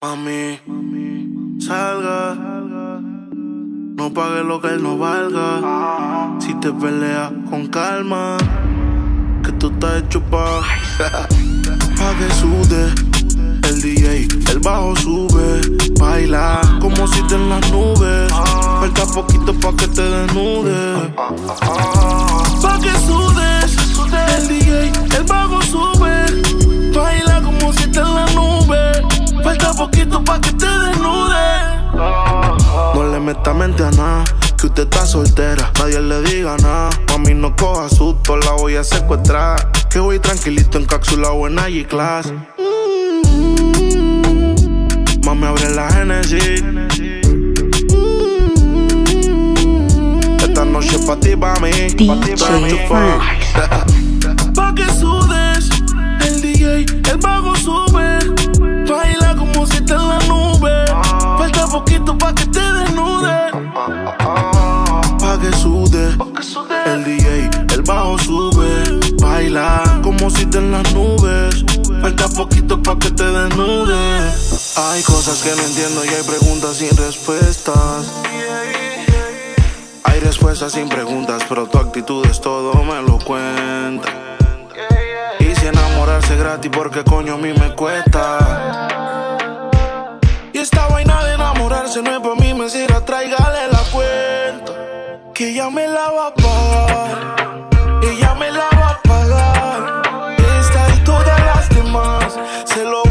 Mami, salga. No pague lo que él no valga. Si te peleas con calma, que tú estás hecho pa' pa' que sude. El DJ, el bajo sube. Baila como si te en las nubes. Falta poquito pa' que te desnude. Pa' que sudes. El DJ, el bajo sube. Baila como si te en las nubes. Falta poquito pa' que te desnude. No le meta mente a nada. Que usted está soltera, nadie le diga nada. Mami, no coja susto, la voy a secuestrar. Que voy tranquilito en cápsula o en G-Class. Mami, abre la Genesis. Esta noche es pa' ti, pa' mí. Pa' ti, pa' mí. Pa' que sudes, el bajo sube. Baila como si te en la nube. Falta poquito pa' que te desnude. Pa' que sude, el DJ, el bajo sube. Baila como si te en las nubes. Falta poquito pa' que te desnude. Hay cosas que no entiendo y hay preguntas sin respuestas. Hay respuestas sin preguntas, pero tu actitud es todo, me lo cuenta. Enamorarse gratis, porque coño a mí me cuesta. Y esta vaina de enamorarse no es pa' mí, me sirve, tráigale la cuenta. Que ella me la va a pagar. Ella me la va a pagar. Esta y todas las demás, se lo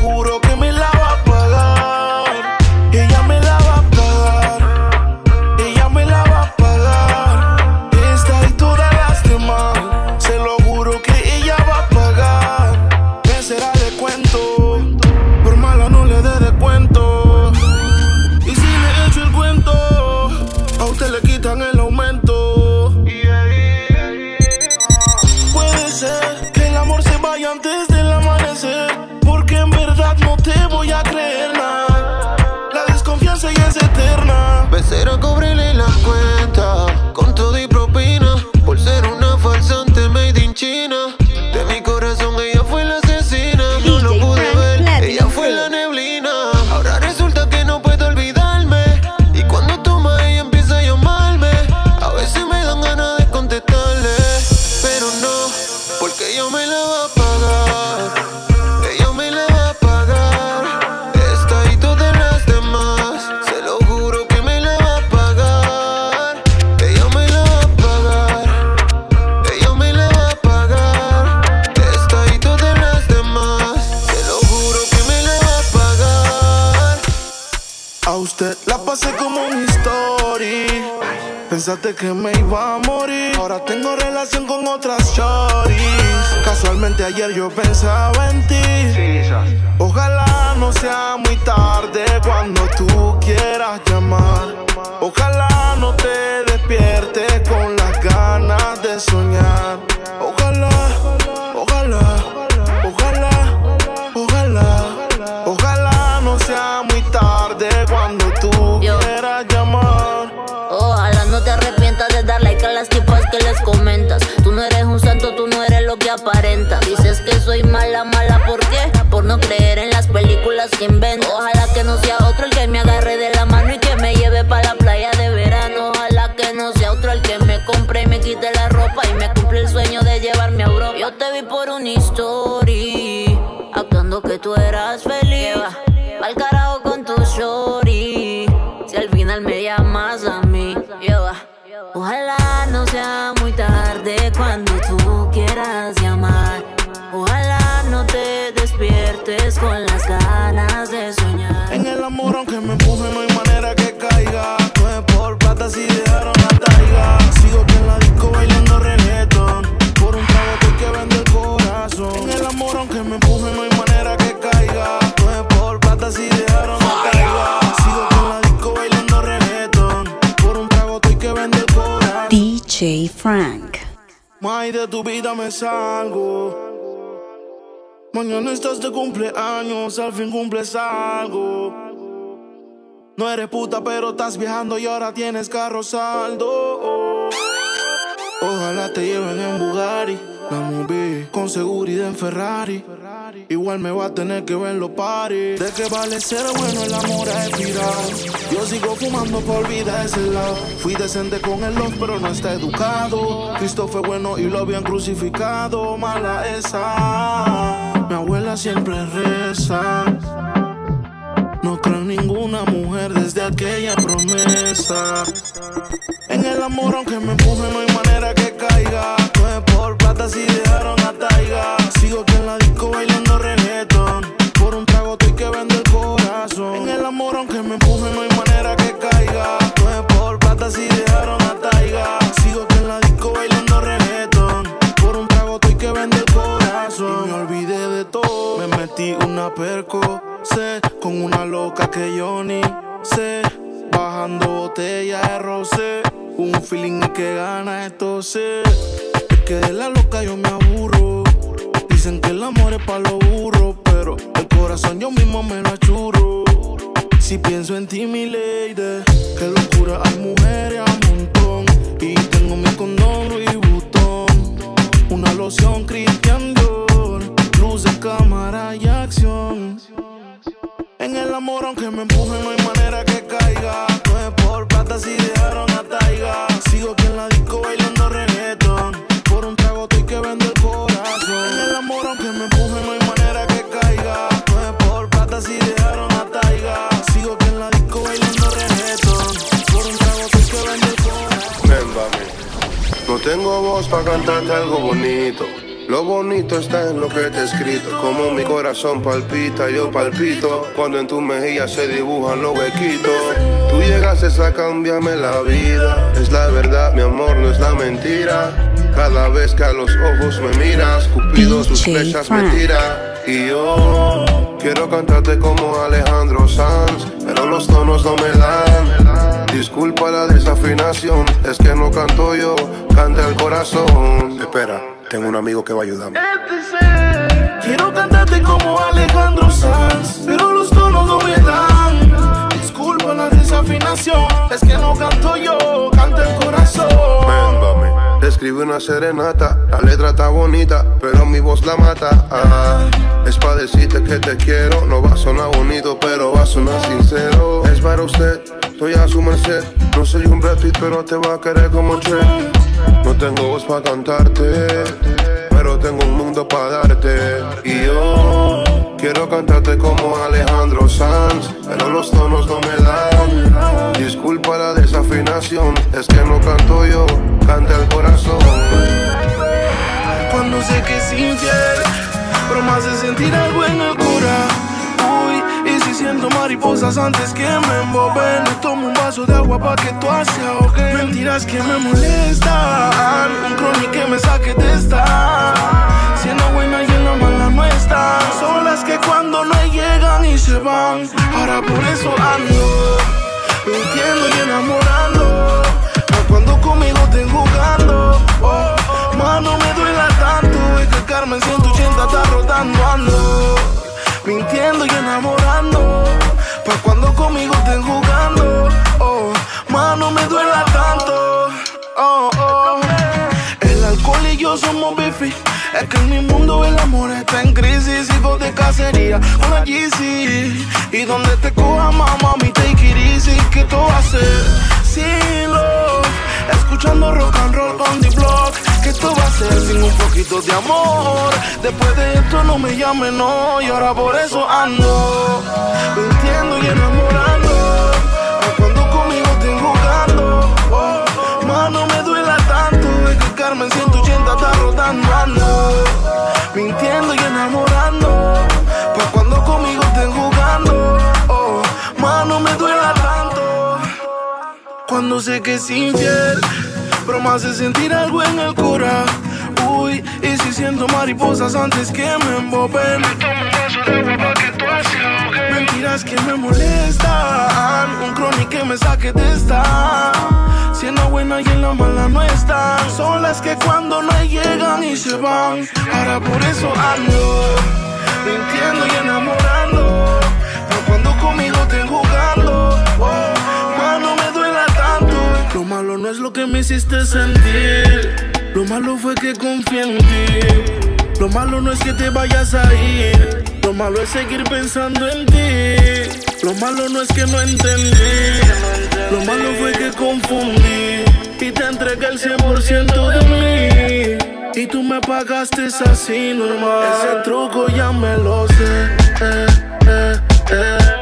Pensaste que me iba a morir. Ahora tengo relación con otras shorties. Casualmente ayer yo pensaba en ti. Ojalá no sea muy tarde cuando tú quieras llamar. Ojalá no te despiertes con las ganas de soñar. Ojalá, no te arrepientas de dar like a las tipas que les comentas. Tú no eres un santo, tú no eres lo que aparentas. Dices que soy mala, mala, ¿por qué? Por no creer en las películas que inventas. Ojalá que no sea otro el que me agarre de la mano y que me lleve para la playa de verano. Ojalá que no sea otro el que me compre y me quite la ropa y me cumple el sueño de llevarme a Europa. Yo te vi por una story, actuando que tú eras feliz. Tu vida me salgo. Mañana estás de cumpleaños, al fin cumples algo. No eres puta, pero estás viajando y ahora tienes carro saldo. Ojalá te lleven en Bugatti, la movie con seguridad en Ferrari. Igual me va a tener que ver los paris. ¿De qué vale ser bueno el amor a expirado? Yo sigo fumando por vida ese lado. Fui decente con el love, pero no está educado. Cristo fue bueno y lo habían crucificado. Mala esa. Mi abuela siempre reza. No creo en ninguna mujer desde aquella promesa. En el amor, aunque me empuje, no hay manera que caiga. Palpita, yo palpito. Cuando en tu mejilla se dibujan los huequitos. Tú llegaste a cambiarme la vida. Es la verdad, mi amor, no es la mentira. Cada vez que a los ojos me miras, Cupido sus DJ flechas me tira. Y yo quiero cantarte como Alejandro Sanz, pero los tonos no me dan. Disculpa la desafinación, es que no canto yo, canta el corazón. Espera, tengo un amigo que va a ayudarme. Quiero cantarte como Alejandro Sanz, pero los tonos no me dan. Disculpa la desafinación, es que no canto yo, canta el corazón. Véngame. Te una serenata, la letra está bonita, pero mi voz la mata. Ah, es pa' decirte que te quiero, no va a sonar bonito, pero va a sonar sincero. Es para usted, estoy a su merced. No soy un Brad pero te va a querer como Trey. No tengo voz para cantarte, pero tengo un mundo para darte. Y yo quiero cantarte como Alejandro Sanz, pero los tonos no me dan. Disculpa la desafinación, es que no canto yo, canta el corazón. Cuando sé que es infiel, pero me hace sentir algo en el cora. Uy, y si siento mariposas antes que me emboben, tomo un vaso de agua pa' que tú se ahogue. Que me molestan, un chronic que me saque de esta. Siendo buena y en la mala no están. Son las que cuando no llegan y se van. Ahora por eso ando, mintiendo y enamorando. A cuando conmigo estén jugando. Oh, mano, me duela tanto. Es que Carmen 180 está rodando, ando. Mintiendo y enamorando. Pa' cuando conmigo estén jugando. Oh, mano, me duela tanto. Oh, oh. El alcohol y yo somos bifi. Es que en mi mundo el amor está en crisis. Hijo de cacería, una GC. Y donde te coja mamá, mi take it easy. Que tú vas a hacer sin love. Escuchando rock and roll on the block. Que tú vas a hacer sin un poquito de amor. Después de esto no me llames, no. Y ahora por eso ando. Mintiendo y enamorando. Mintiendo y enamorando. Pa' cuando conmigo estén jugando. Oh, mano, me duela tanto. Cuando sé que es infiel, pero hace sentir algo en el cora. Uy, y si siento mariposas antes que me emboben. Me tomo un vaso de agua que tú ahogue. Mentiras que me molestan, un chronic que me saque de esta. Siendo buena y en la mala no están. Son las que cuando no llegan y se van. Ahora por eso ando, mintiendo y enamorando. Pa' cuando conmigo estén jugando. Oh, mano, me duela tanto. Lo malo no es lo que me hiciste sentir. Lo malo fue que confié en ti. Lo malo no es que te vayas a ir. Lo malo es seguir pensando en ti. Lo malo no es que no entendí. Lo malo fue que confundí. Y te entregué el 100% de mí. Y tú me pagaste así normal. Ese truco ya me lo sé. Eh, eh, eh.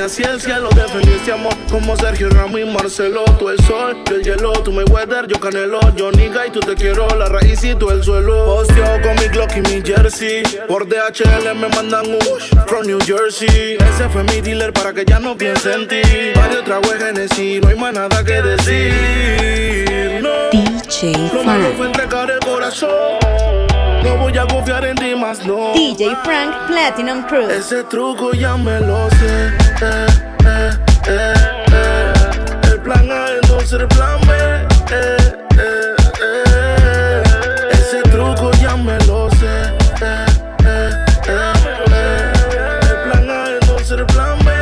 Las montañas y el cielo. Defendiste amor, como Sergio Ramos y Marcelo. Tú el sol, yo el hielo, tú me weather, yo canelo. Yo niga y tú te quiero, la raíz y tú el suelo. Posteo con mi Glock y mi jersey. Por DHL me mandan un from New Jersey. Ese fue mi dealer para que ya no piense en ti. Varios tragos Genesis, no hay más nada que decir. No. DJ Lo malo fue Frank. entregar el corazón. No voy a confiar en ti más, no. DJ Frank Platinum Cruise. Ese truco ya me lo sé. El plan A es no ser plan B. Eh, eh, eh. Ese truco ya me lo sé. El plan A es no ser plan B.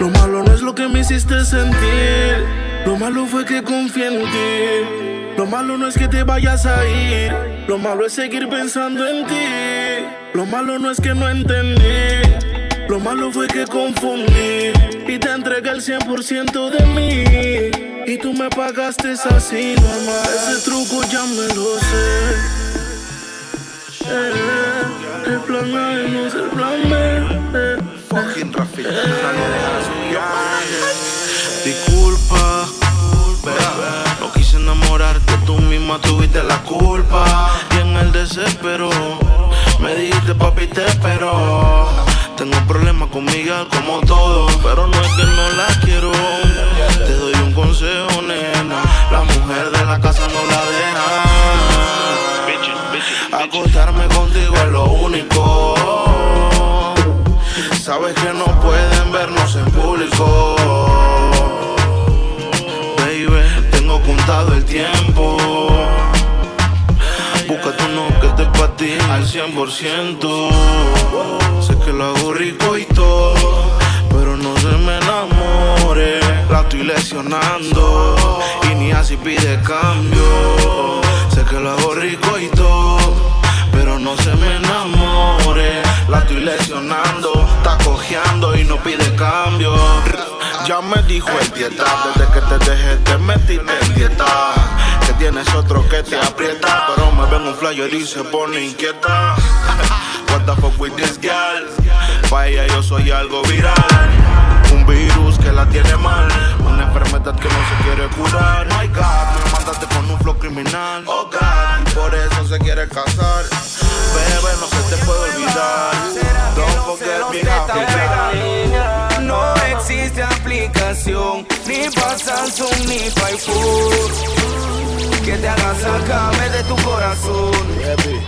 Lo malo no es lo que me hiciste sentir. Lo malo fue que confié en ti. Lo malo no es que te vayas a ir. Lo malo es seguir pensando en ti. Lo malo no es que no entendí. Lo malo fue que confundí. Y te entregué el 100% de mí. Y tú me pagaste así normal. Ese truco ya me lo sé. Eh, eh, el plan A no es el plan B. Eh, Fucking lo dejas Disculpa, quise enamorarte, tú misma tuviste la culpa. Y en el desespero me dijiste, papi, te espero. Tengo problemas con Miguel como todo, pero no es que no la quiero. Te doy un consejo, nena. La mujer de la casa no la deja. Acostarme contigo es lo único. Sabes que no pueden vernos en público. Tiempo. Búscate uno que te pa' ti al 100%. Sé que lo hago rico y todo, pero no se me enamore. La estoy lesionando y ni así pide cambio. Sé que lo hago rico y todo, pero no se me enamore. La estoy lesionando, está cojeando y no pide cambio. Ya me dijo el dieta, desde que te dejé te metiste en dieta. Que tienes otro que te aprieta, pero me ven un flyer y se pone inquieta. What the fuck with this girl? Pa' ella yo soy algo viral. Un virus que la tiene mal, una enfermedad que no se quiere curar. My God, me mandaste con un flow criminal. Oh God, por eso se quiere casar. Bebé, no se te puede olvidar. Don't forget me aplicación ni para Samsung ni para iPhone que te haga sacarme de tu corazón.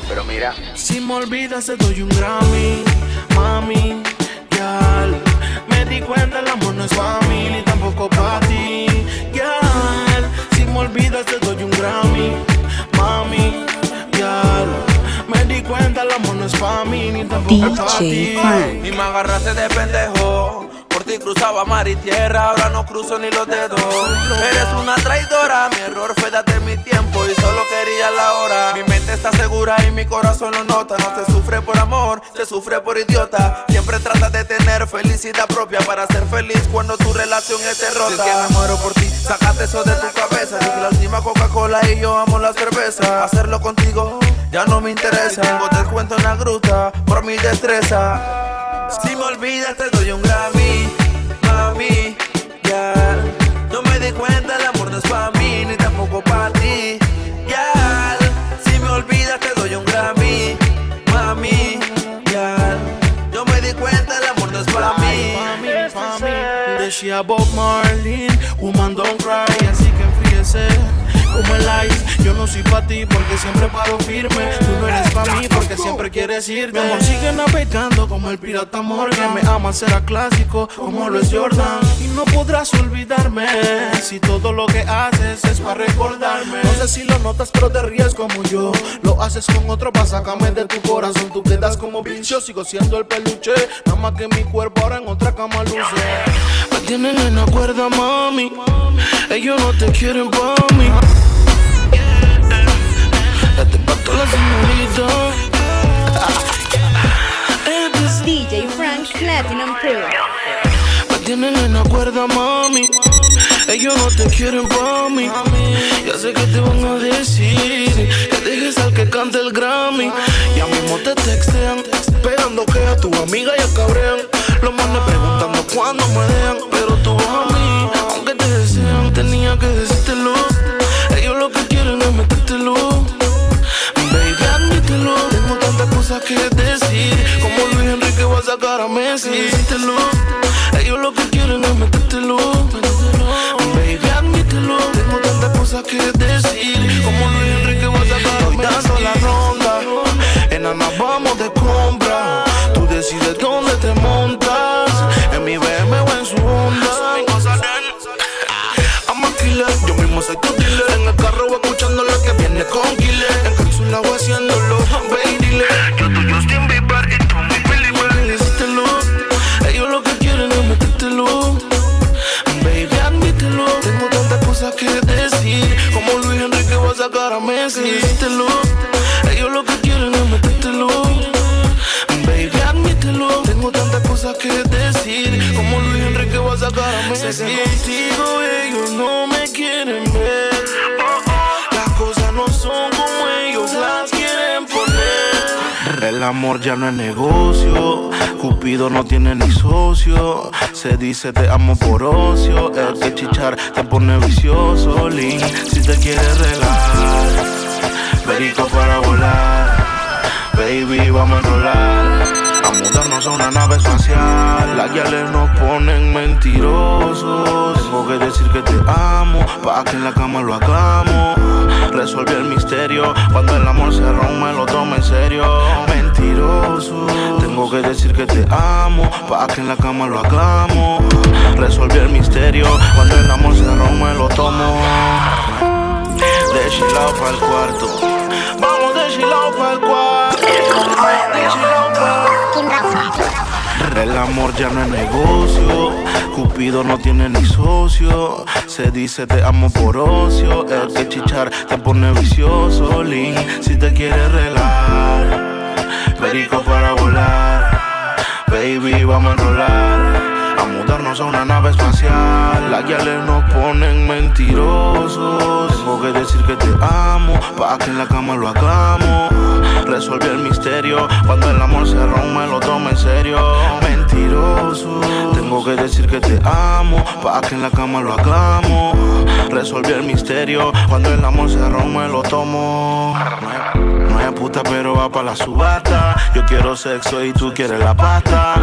Pero mira, Si me olvidas te doy un Grammy, mami, yal. Me di cuenta el amor no es pa' mí ni tampoco pa' ti, yal. Si me olvidas te doy un Grammy, mami, yal. Me di cuenta el amor no es pa' mí ni tampoco pa' ti. Y me agarraste de pendejo. Por ti cruzaba mar y tierra, ahora no cruzo ni los dedos. Eres una traidora, mi error fue darte mi tiempo y solo quería la hora. Mi mente está segura y mi corazón lo nota. No se sufre por amor, se sufre por idiota. Siempre trata de tener felicidad propia para ser feliz cuando tu relación esté rota. Es que me muero por ti, sacate eso de tu cabeza. Dije la última Coca-Cola y yo amo la cerveza. Hacerlo contigo ya no me interesa. Tengo descuento en la gruta por mi destreza. Si me olvidas te doy un Grammy, Decía Bob Marley, woman don't cry, así que enfríese como el ice. No soy pa' ti porque siempre paro firme. Tú no eres pa' mí porque siempre quieres irte. Mi amor sigue navegando como el pirata Morgan. Me ama será clásico como lo es Jordan. Y no podrás olvidarme si todo lo que haces es para recordarme. No sé si lo notas, pero te ríes como yo. Lo haces con otro para sacarme de tu corazón. Tú quedas como pincho, sigo siendo el peluche. Nada más que mi cuerpo ahora en otra cama luce. Me tienen en la cuerda, mami. Ellos no te quieren pa' mí. Date pa' toda la señorita. DJ Frank Platinum Crew. Me tienen en la cuerda, mami. Ellos no te quieren pa' mí. Ya sé que te van a decir que dejes al que cante el Grammy. Ya mismo te textean, esperando que a tu amiga ya cabrean. Los manes preguntando cuándo me dejan, pero tú a mí. Aunque te desean, tenía que decírtelo. Ellos lo que quieren es metértelo. Va a sacar a Messi. Ellos lo que quieren es metértelo. Baby, admítelo. Tengo tantas cosas que decir. Como Luis Enrique va a sacar a Messi. dando la ronda. Enana, vamos de compra. Tú decides dónde te montas. En mi BM o en su Honda. I'm a killer, yo mismo soy tu dealer En el carro voy escuchando la que viene con El amor ya no es negocio Cupido no tiene ni socio Se dice te amo por ocio El que chichar te pone vicioso Link, si te quieres relajar Perico para volar Baby, vamos a enrolar A mudarnos a una nave espacial Las guiales nos ponen mentirosos Tengo que decir que te amo Pa' que en la cama lo hagamos Resolví el misterio Cuando el amor se rompe lo tomo en serio Mentiroso Tengo que decir que te amo Pa' que en la cama lo hagamos Resolví el misterio Cuando el amor se rompe lo tomo de chilao pa'l cuarto. Vamos de pa'l cuarto. De pa'l El amor ya no es negocio. Cupido no tiene ni socio. Se dice te amo por ocio. El que chichar te pone vicioso. Link, si te quieres relajar. Perico para volar. Baby, vamos a enrolar. A mudarnos a una nave espacial. Las guiales nos ponen mentirosos. Tengo que decir que te amo. Pa' que en la cama lo hagamos. Resolví el misterio. Cuando el amor se rompe, lo tomo en serio. Mentiroso. Tengo que decir que te amo. Pa' que en la cama lo hagamos. Resolví el misterio. Cuando el amor se rompe, lo tomo. No hay puta, pero va pa' la subasta. Yo quiero sexo y tú quieres la pasta.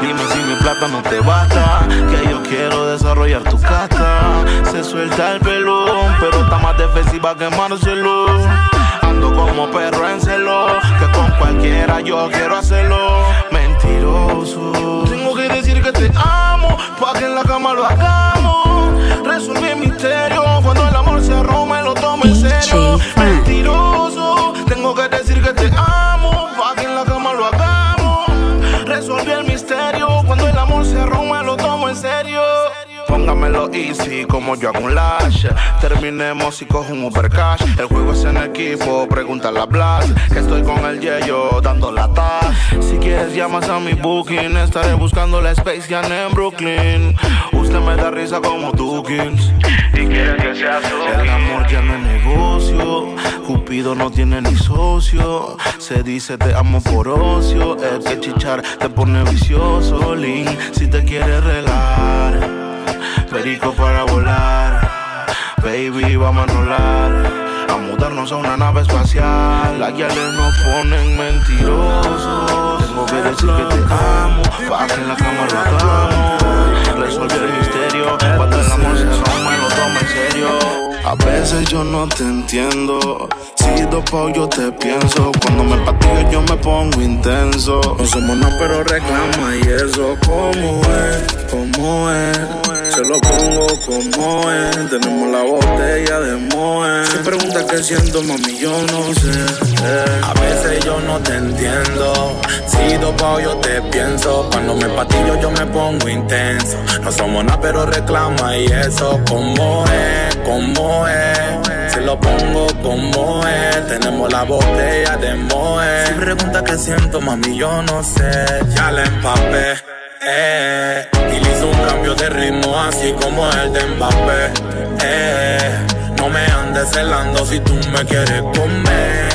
Dime si mi plata no te basta. Que yo quiero desarrollar tu casta. Se suelta el pelón, pero está más defensiva que Marcelo. Ando como perro en celo. Que con cualquiera yo quiero hacerlo. Mentiroso. Tengo que decir que te amo. Pa' que en la cama lo hagamos. Resolví el misterio. Cuando el amor se rompe, lo tomo en serio. Mentiroso. Tengo que decir que te amo. Póngamelo easy como yo hago un lash. Terminemos y cojo un Uber. El juego es en equipo, pregúntale a Blas. Que estoy con el Yeyo dando la taz. Si quieres, llamas a mi booking. Estaré buscando la Space Jam en Brooklyn. Usted me da risa como Dukins. Y quiere que sea El amor ya no es negocio. Cupido no tiene ni socio. Se dice te amo por ocio. El que chichar te pone vicioso. Link, si te quieres relajar. Perico para volar. Baby, vamos a enrolar. A mudarnos a una nave espacial. Las guiales nos ponen mentirosos. Tengo que decir que te amo. Pa' en la cama lo hagamos. Resolver el misterio. Cuando el amor se rompe, lo toma en serio. A veces yo no te entiendo. Si dopo yo te pienso. Cuando me patillo yo me pongo intenso. No somos nada, pero reclama y eso. ¿Cómo es? ¿Cómo es? Se lo pongo como es. Tenemos la botella de Moe. Si preguntas qué siento, mami, yo no sé. A veces yo no te entiendo. Si dopo yo te pienso. Cuando me patillo yo me pongo intenso. No somos nada, pero reclama y eso. ¿Cómo es? ¿Cómo es? Se lo pongo como es. Tenemos la botella de Moe. Si pregunta qué siento, mami, yo no sé. Ya la empapé. Eh, y le hizo un cambio de ritmo así como el de Mbappé. Eh, no me andes celando si tú me quieres comer.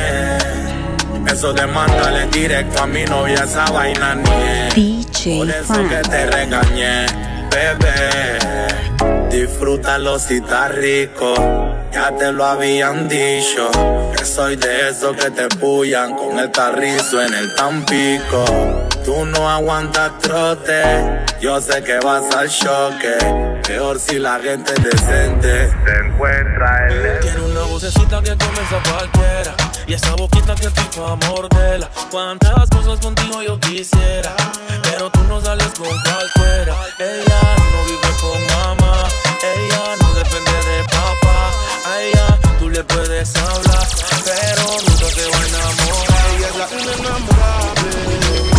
Eso de mandarle directo a mi novia esa vaina ni Por eso que te regañé, bebé. Disfrútalo si está rico. Ya te lo habían dicho. Que soy de esos que te pullan con el carrizo en el tampico. Tú no aguantas trote, yo sé que vas al choque. Peor si la gente decente te encuentra el Tiene una vocecita que comienza cualquiera. Y esa boquita que tipo mordela. Cuántas cosas contigo yo quisiera. Pero tú no sales con cualquiera. Ella no vive con mamá. Ella no depende de papá. A ella tú le puedes hablar. Pero nunca te va a enamorar. Ella es la inenamorable.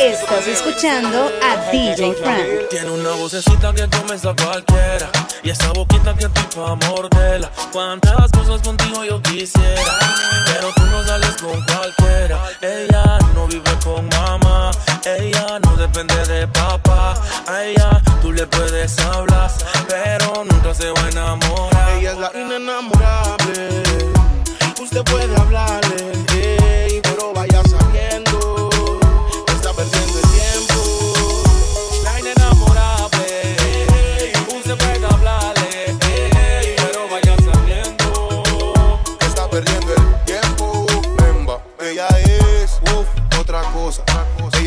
Estás escuchando a DJ Frank. Tiene una vocecita que comienza cualquiera. Y esa boquita que tipo mordela. Cuántas cosas contigo yo quisiera. Pero tú no sales con cualquiera. Ella no vive con mamá. Ella no depende de papá. A ella tú le puedes hablar. Pero nunca se va a enamorar. Ella es la inenamorable. Usted puede hablarle, ey, pero vaya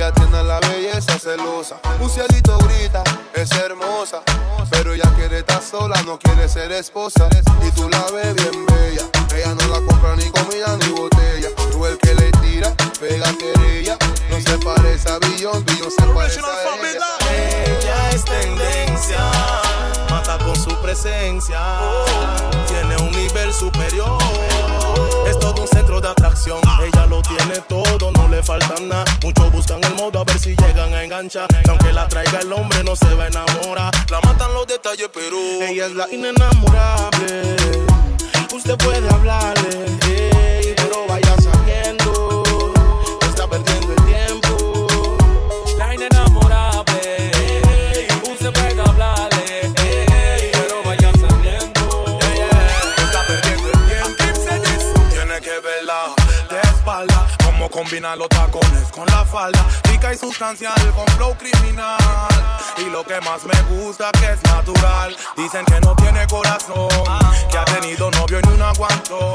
Ella tiene la belleza celosa. Un cielito grita, es hermosa. Pero ella quiere estar sola, no quiere ser esposa. Y tú la ves bien bella. Ella no la compra ni comida ni botella. Tú el que le tira, pega querella. No se parece a Billon, Billon se parece a ella. Ella es tendencia, mata con su presencia. Tiene un nivel superior, es todo un centro atracción. Ella lo tiene todo, no le falta nada. Muchos buscan el modo a ver si llegan a enganchar. Que aunque la traiga el hombre, no se va a enamorar. La matan los detalles, pero Ella es la inenamorable. Usted falda. Rica y sustancial con flow criminal. Y lo que más me gusta que es natural. Dicen que no tiene corazón. Que ha tenido novio y ni un aguantó.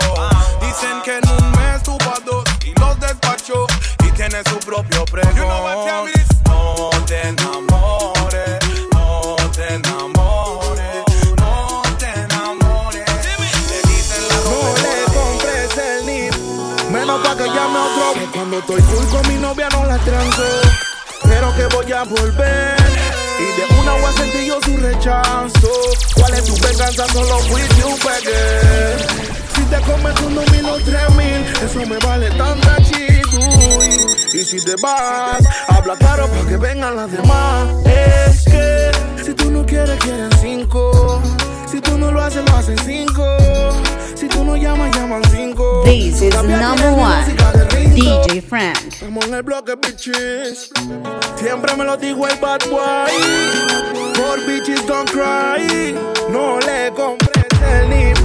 Dicen que en un mes tuvo a dos y los despachó. Y tiene su propio pregón. No te enamores. No te enamores. Pa' que llame otro. Que cuando estoy full con mi novia no la transo, pero que voy a volver. Y de una voy a yo su rechazo. ¿Cuál es tu venganza? Solo fuiste un pegue. Si te comes un mil o tres mil, eso me vale tanta chido. Y si te vas, habla claro para que vengan las demás. Es que si tú no quieres, quieren cinco. Si tú no lo haces, lo hacen cinco. Si tú no llamas, llaman cinco. This is number one. DJ Frank. Estamos en el bloque, bitches. Siempre me lo digo el bad boy. For bitches don't cry. No le compres el nip.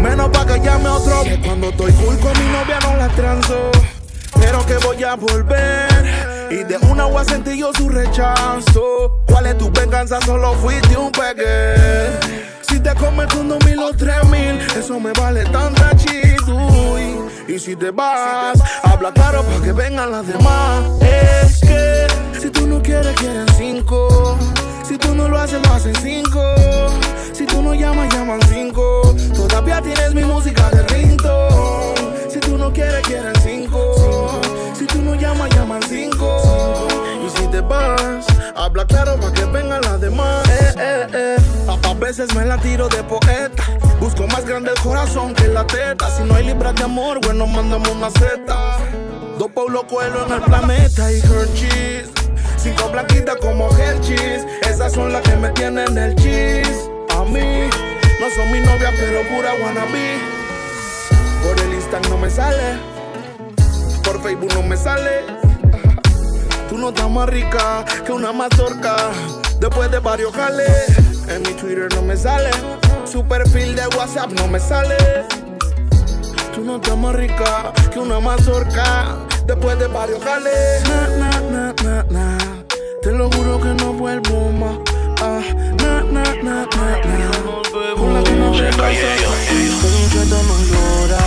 Menos pa' que llame otro. Que cuando estoy cool con mi novia no la transo. Pero que voy a volver. Y de una voy a sentir yo su rechazo. ¿Cuál es tu venganza? Solo fuiste un pegue. Te comes con dos mil o tres mil, eso me vale tanta chido. Y si te vas, habla claro para que vengan las demás. Es que si tú no quieres, quieren cinco. Si tú no lo haces, lo hacen cinco. Si tú no llamas, llaman cinco. Todavía tienes mi música de rinto. Si tú no quieres, quieren cinco. Si tú no llamas, llaman cinco. Habla claro para que vengan las demás. Eh, eh, eh. A, veces me la tiro de poeta. Busco más grande el corazón que la teta. Si no hay libras de amor, bueno, mandamos una zeta. Dos Paulo Coelho en el planeta y Hershey's. Cinco blanquitas como Hershey's. Esas son las que me tienen el cheese. A mí, no son mi novia, pero pura wannabe. Por el Instagram no me sale. Por Facebook no me sale Tú no estás más rica que una mazorca. Después de varios jales, en mi Twitter no me sale. Su perfil de WhatsApp no me sale. Tú no estás más rica que una mazorca. Después de varios jales, na, na, na, na, Te lo juro que no vuelvo más. Ah, na, na, na, na, na. Con la que no no llora.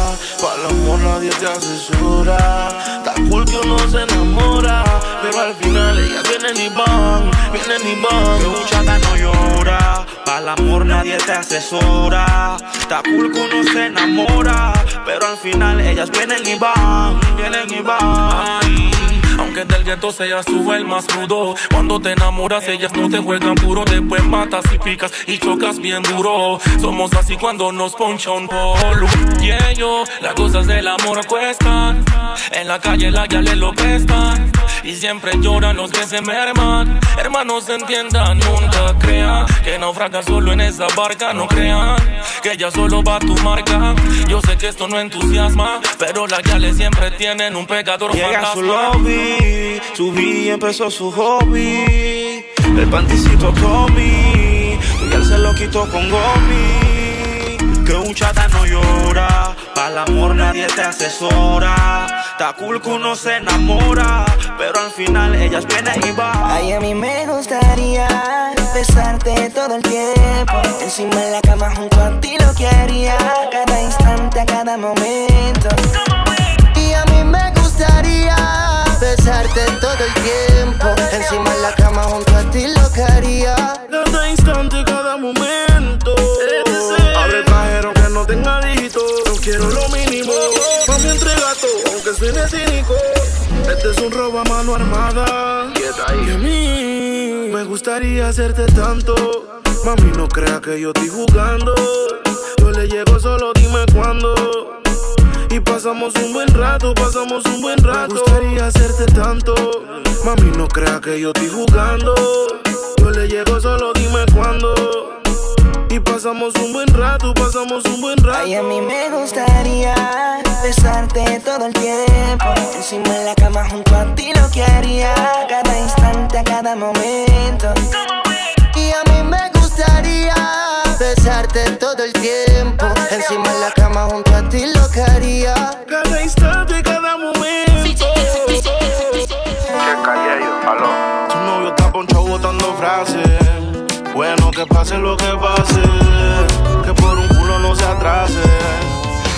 Para el amor nadie te asesora. Está cool que uno se enamora. Pero al final ellas vienen y van, vienen y van. Que un no llora. Para amor nadie te asesora. Está cool que uno se enamora. Pero al final ellas vienen y van, vienen y van. Aunque del gueto sea su el más crudo. Cuando te enamoras, ellas no te juegan puro. Después matas y picas y chocas bien duro. Somos así cuando nos poncha un polo. Y ellos, las cosas del amor cuestan. En la calle la ya le lo prestan. Y siempre lloran los que se merman. Hermanos, entiendan, nunca crean que naufraga solo en esa barca. No crean que ella solo va a tu marca. Yo sé que esto no entusiasma, pero las gales siempre tienen un pecador Llega Su lobby, subí y empezó su hobby. El panticito Tommy, y él se lo quitó con Gomi. Que un chata no llora, para el amor nadie te asesora. Que uno se enamora, pero al final ellas vienen y van. Ay, a mí me gustaría besarte todo el tiempo. Encima en la cama junto a ti lo que haría, cada instante, a cada momento. Y a mí me gustaría besarte todo el tiempo. Encima en la cama junto a ti lo que haría. Cada instante, cada momento. Abre el no tenga dígito. No quiero lo mínimo. Mami, entrega todo, aunque suene cínico. Este es un robo a mano armada. Y a mí me gustaría hacerte tanto. Mami, no crea que yo estoy jugando. Yo le llego, solo dime cuándo. Y pasamos un buen rato, pasamos un buen rato. Me gustaría hacerte tanto. Mami, no crea que yo estoy jugando. Yo le llego, solo dime cuándo. Y pasamos un buen rato, pasamos un buen rato. Ay, a mí me gustaría besarte todo el tiempo. Encima en la cama junto a ti lo que haría. Cada instante, a cada momento. Y a mí me gustaría besarte todo el tiempo. Encima en la cama junto a ti lo que haría. Cada instante, cada momento. Checa, yo, aló. Tu novio está ponchado botando frases bueno, que pase lo que pase, que por un culo no se atrase,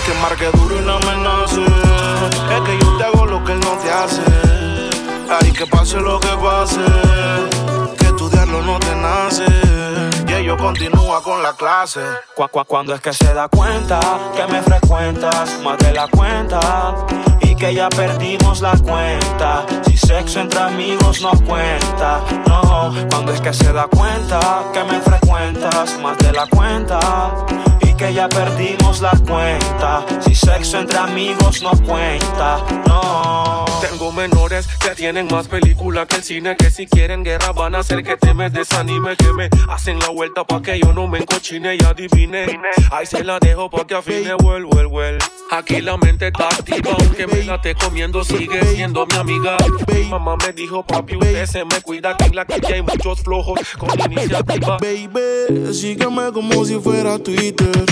que marque duro y no amenace, es que yo te hago lo que él no te hace, ay, que pase lo que pase, y ello continúa con la clase. cuando es que se da cuenta que me frecuentas más de la cuenta y que ya perdimos la cuenta sexo entre amigos no cuenta, no. Cuando es que se da cuenta que me frecuentas más de la cuenta que ya perdimos la cuenta. Si sexo entre amigos no cuenta, no. Tengo menores que tienen más película que el cine, que si quieren guerra van a hacer que te me desanime, que me hacen la vuelta pa' que yo no me encochine y adivine. Ahí se la dejo pa' que afine, vuelvo, vuel, vuel. Aquí la mente está activa, aunque me la esté comiendo, sigue siendo mi amiga. Mamá me dijo, papi, usted se me cuida, que en la calle hay muchos flojos con iniciativa. Baby, sígueme como si fuera Twitter.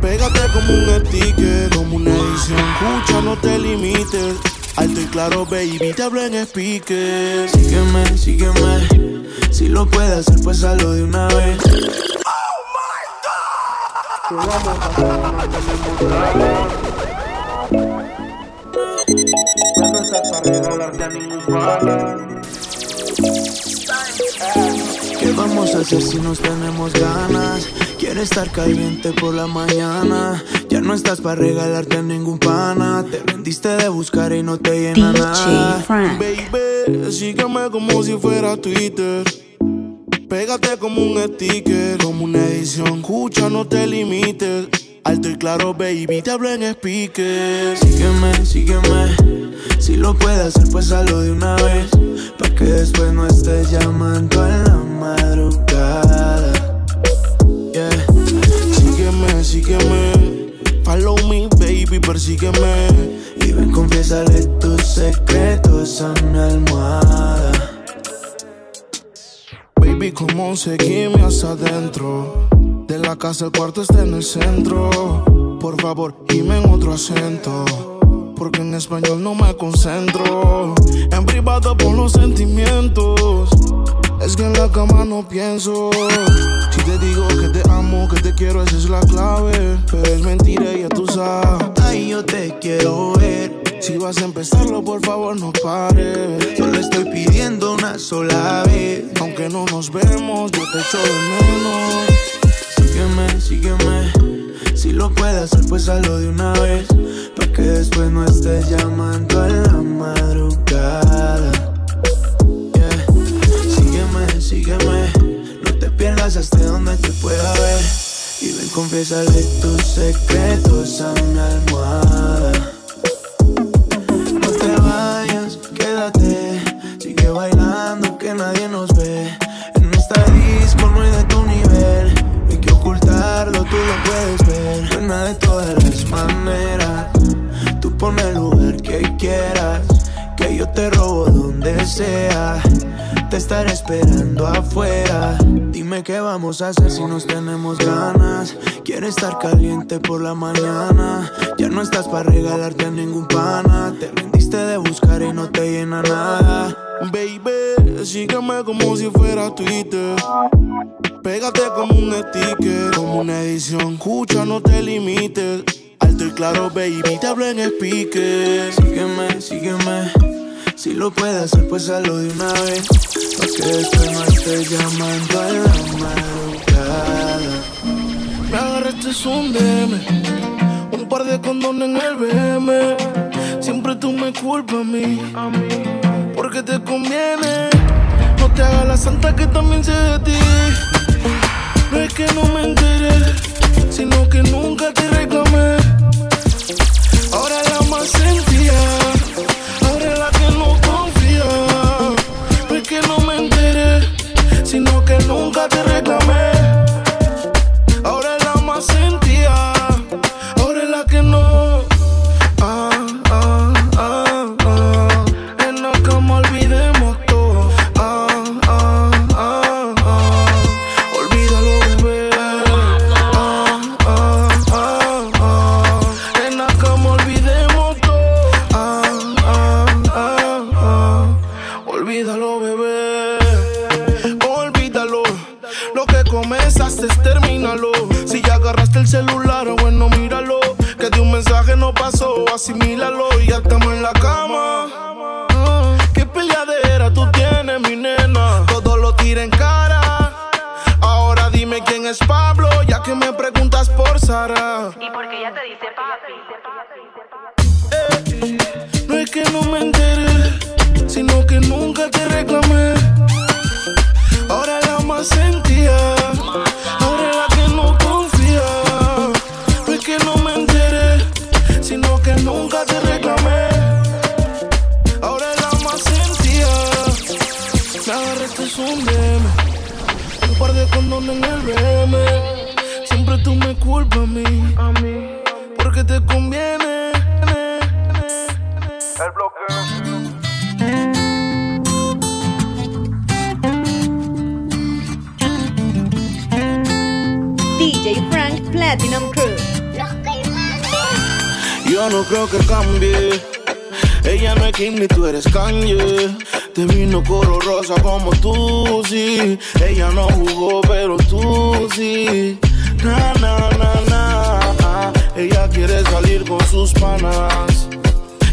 Pégate como un sticker, como una edición. Escucha, no te limites. Alto y claro, baby, te hablo en speaker. Sígueme, sígueme. Si lo puedes hacer, pues hazlo de una vez. Oh my God. ¿Qué vamos a hacer si nos tenemos ganas? Quiero estar caliente por la mañana. Ya no estás para regalarte a ningún pana. Te rendiste de buscar y no te llena nada. Baby, sígueme como si fuera Twitter. Pégate como un sticker, como una edición. Escucha, no te limites. Alto y claro, baby, te hablo en speaker. Sígueme, sígueme. Si lo puedes hacer, pues hazlo de una vez. Pa' que después no estés llamando a la madrugada. Follow me, baby, persígueme. Y ven, confiésale tus secretos a mi almohada. Baby, como seguirme hasta adentro. De la casa el cuarto está en el centro. Por favor, dime en otro acento. Porque en español no me concentro. En privado por los sentimientos. Es que en la cama no pienso. Te digo que te amo, que te quiero, esa es la clave. Pero es mentira, ya tú sabes. Ay, yo te quiero ver. Si vas a empezarlo, por favor, no pares. Solo estoy pidiendo una sola vez. Aunque no nos vemos, yo te echo de menos. Sígueme, sígueme. Si lo puedes hacer, pues hazlo de una vez. Pa' que después no estés llamando a la madrugada. Confiésale tus secretos a mi almohada. No te vayas, quédate. Sigue bailando que nadie nos ve. En esta disco no hay de tu nivel. Hay que ocultarlo, tú lo puedes ver. Buena de todas las maneras. Tú pon el lugar que quieras. Que yo te robo donde sea. Te estaré esperando afuera. Dime qué vamos a hacer si nos tenemos ganas. Quiero estar caliente por la mañana. Ya no estás para regalarte a ningún pana. Te rendiste de buscar y no te llena nada. Baby, sígueme como si fuera Twitter. Pégate como un sticker, como una edición. Escucha, no te limites. Alto y claro, baby, te hablo en speaker. Sígueme, sígueme. Si lo puedes hacer, pues hazlo de una vez. Pa' que después no estés llamando a la madrugada. Me agarraste un DM, un par de condones en el BM. Siempre tú me culpas a mí, porque te conviene. No te hagas la santa que también sé de ti. No es que no me enteré, sino que nunca te reclamé. Ahora la más sentía, que no me enteré, sino que nunca te reclamé. Ahora la más sentía, Yo no creo que cambie. Ella no es Kim ni tú eres Kanye. Te vino coro rosa como tú, sí. Ella no jugó, pero tú sí. Na, na, na, na. Ella quiere salir con sus panas.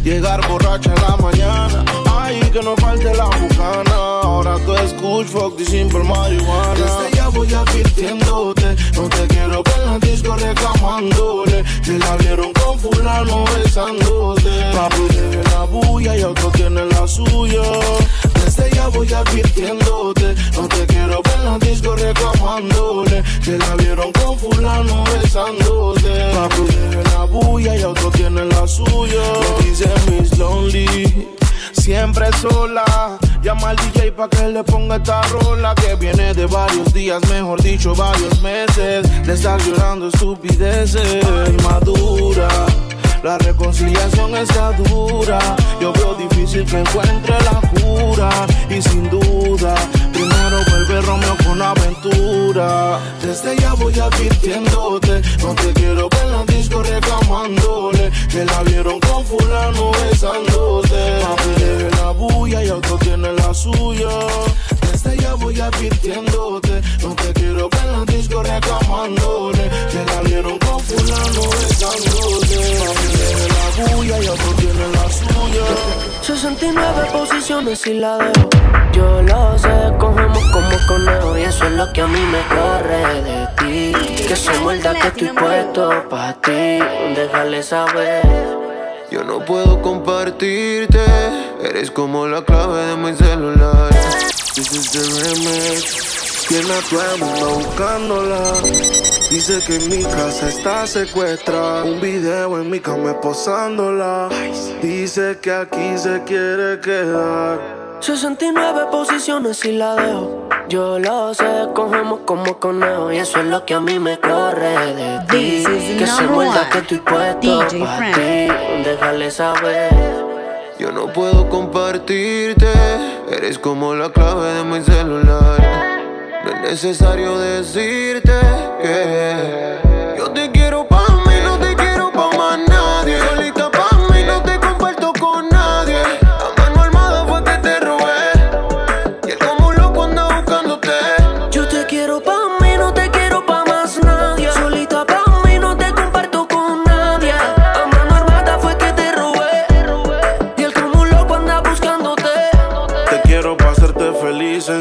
Llegar borracha en la mañana. ahí que no falte la bucana. Ahora tú escuchas fuck simple marihuana. Voy advirtiéndote, no te quiero ver en la disco reclamándole. Que la vieron con fulano besándote. Papi tiene la bulla y otro tiene la suya. Desde ya voy advirtiéndote, no te quiero ver en la disco reclamándole. Que la vieron con fulano besándote. Papi tiene la bulla y otro tiene la suya. Me dice Miss Lonely siempre sola. Llama al DJ pa' que le ponga esta rola que viene de varios días, mejor dicho, varios meses. De estar llorando estupideces, madura. La reconciliación está dura. Yo veo difícil que encuentre la cura. Y sin duda, primero vuelve Romeo con aventura. Desde ya voy advirtiéndote. No te quiero ver en la disco reclamándole. Que la vieron con fulano besándote. Papi la bulla y otro tiene la suya. Ya voy advirtiéndote. No te quiero ver en la disco reclamándole. Que la vieron con fulano besándote. Papi la bulla y otro tiene la suya. 69 posiciones y la dejo. Yo lo sé, cogemos como conejo y eso es lo que a mí me corre de ti. Que soy muerda que estoy puesto pa' ti. Déjale saber. Yo no puedo compartirte, eres como la clave de mi celular. This is the remix. Tiene a todo el mundo buscándola. Dice que en mi casa está secuestrada. Un video en mi cama posándola. Dice que aquí se quiere quedar. 69 posiciones y la dejo. Yo lo sé, cogemos como conejo y eso es lo que a mí me corre de ti. This is the Que muerda one que estoy puesto DJ pa' Frank. ti. Déjale saber. Yo no puedo compartirte, eres como la clave de mi celular. No es necesario decirte que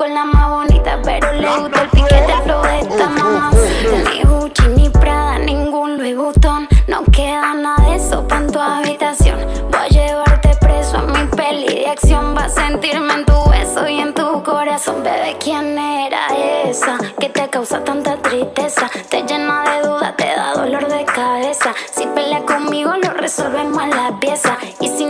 tampoco la más bonita. Pero le gusta el piquete, el flow de esta mamá. Ni Gucci, ni Prada, ningún Louis Vuitton. No queda nada de eso pa' en tu habitación. Voy a llevarte preso a mi peli de acción. Va a sentirme en tu beso y en tu corazón. Bebé, ¿quién era esa que te causa tanta tristeza? Te llena de dudas, te da dolor de cabeza. Si pelea conmigo, lo resolvemos en la pieza. Y si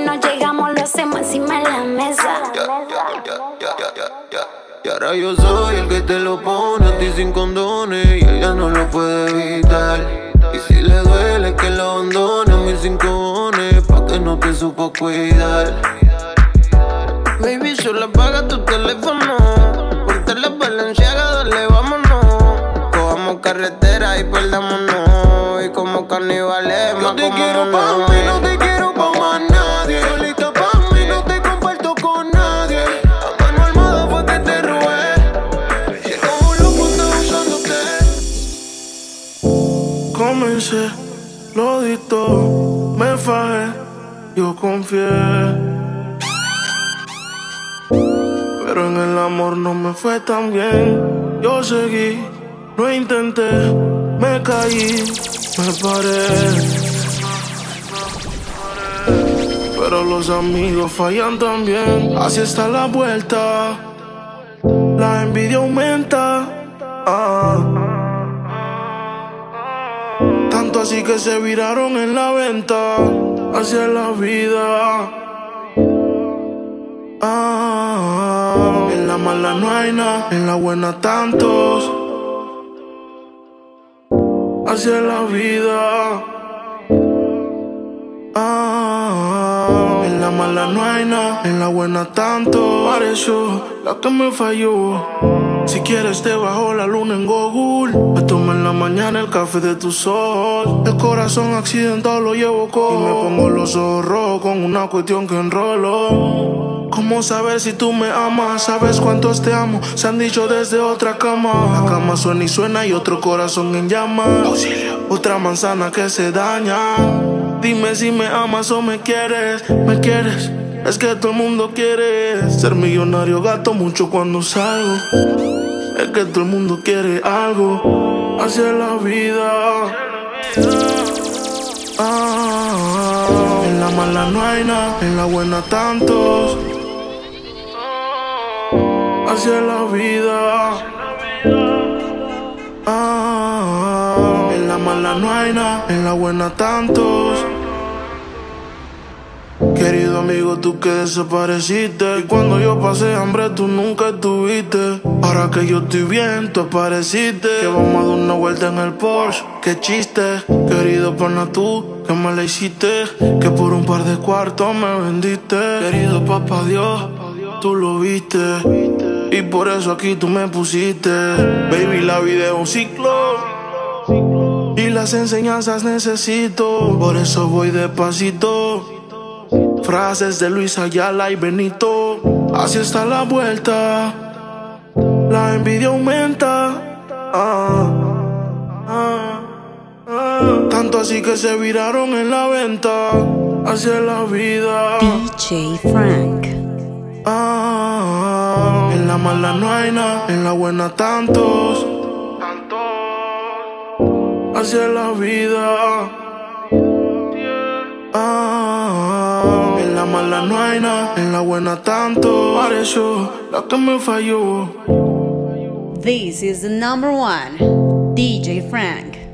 ahora yo soy el que te lo pone a ti sin condones y ella no lo puede evitar. Y si le duele que lo abandone a mis cinco bones, pa' que no te supo cuidar. Baby, solo apaga tu teléfono. Ponte la valenciaga, dale, vámonos. Cojamos carretera y perdámonos. Y como carnivales, Yo te quiero pa' mí, no te quiero Comencé, lo di todo, me fajé, yo confié. Pero en el amor no me fue tan bien. Yo seguí, lo intenté, me caí, me paré. Pero los amigos fallan también. Así está la vuelta. La envidia aumenta. Ah. Así que se viraron en la venta. Hacia la vida. Ah, en la mala no hay nada, en la buena tantos. Hacia la vida. Ah, en la mala no hay nada, en la buena tanto. Pareció la que me falló. Si quieres te bajo la luna en Google. Me tomo en la mañana el café de tu sol. El corazón accidentado lo llevo con. Y me pongo los ojos rojos con una cuestión que enrolo. ¿Cómo saber si tú me amas? ¿Sabes cuántos te amo? Se han dicho desde otra cama. La cama suena y suena y otro corazón en llamas. Otra manzana que se daña. Dime si me amas o me quieres. ¿Me quieres? Es que todo el mundo quiere ser millonario, gato mucho cuando salgo. Es que todo el mundo quiere algo hacia la vida. Ah, en la mala no hay nada, en la buena tantos. Hacia la vida. Ah, en la mala no hay nada, en la buena tantos. Querido amigo, tú que desapareciste. Y cuando yo pasé hambre, tú nunca estuviste. Ahora que yo estoy bien, tú apareciste. Que vamos a dar una vuelta en el Porsche. Qué chiste, querido pana, tú que me la hiciste. Que por un par de cuartos me vendiste. Querido papá Dios, tú lo viste. Y por eso aquí tú me pusiste. Baby, la vida es un ciclo. Y las enseñanzas necesito. Por eso voy despacito. Frases de Luis Ayala y Benito. Así está la vuelta. La envidia aumenta. Ah, ah, ah. Tanto así que se viraron en la venta. Hacia la vida. DJ Frank. Ah, en la mala no hay nada, en la buena tantos. Hacia la vida. Ah, mala no hay nada, en la buena tanto. Pareció la que me falló. This is the number one, DJ Frank.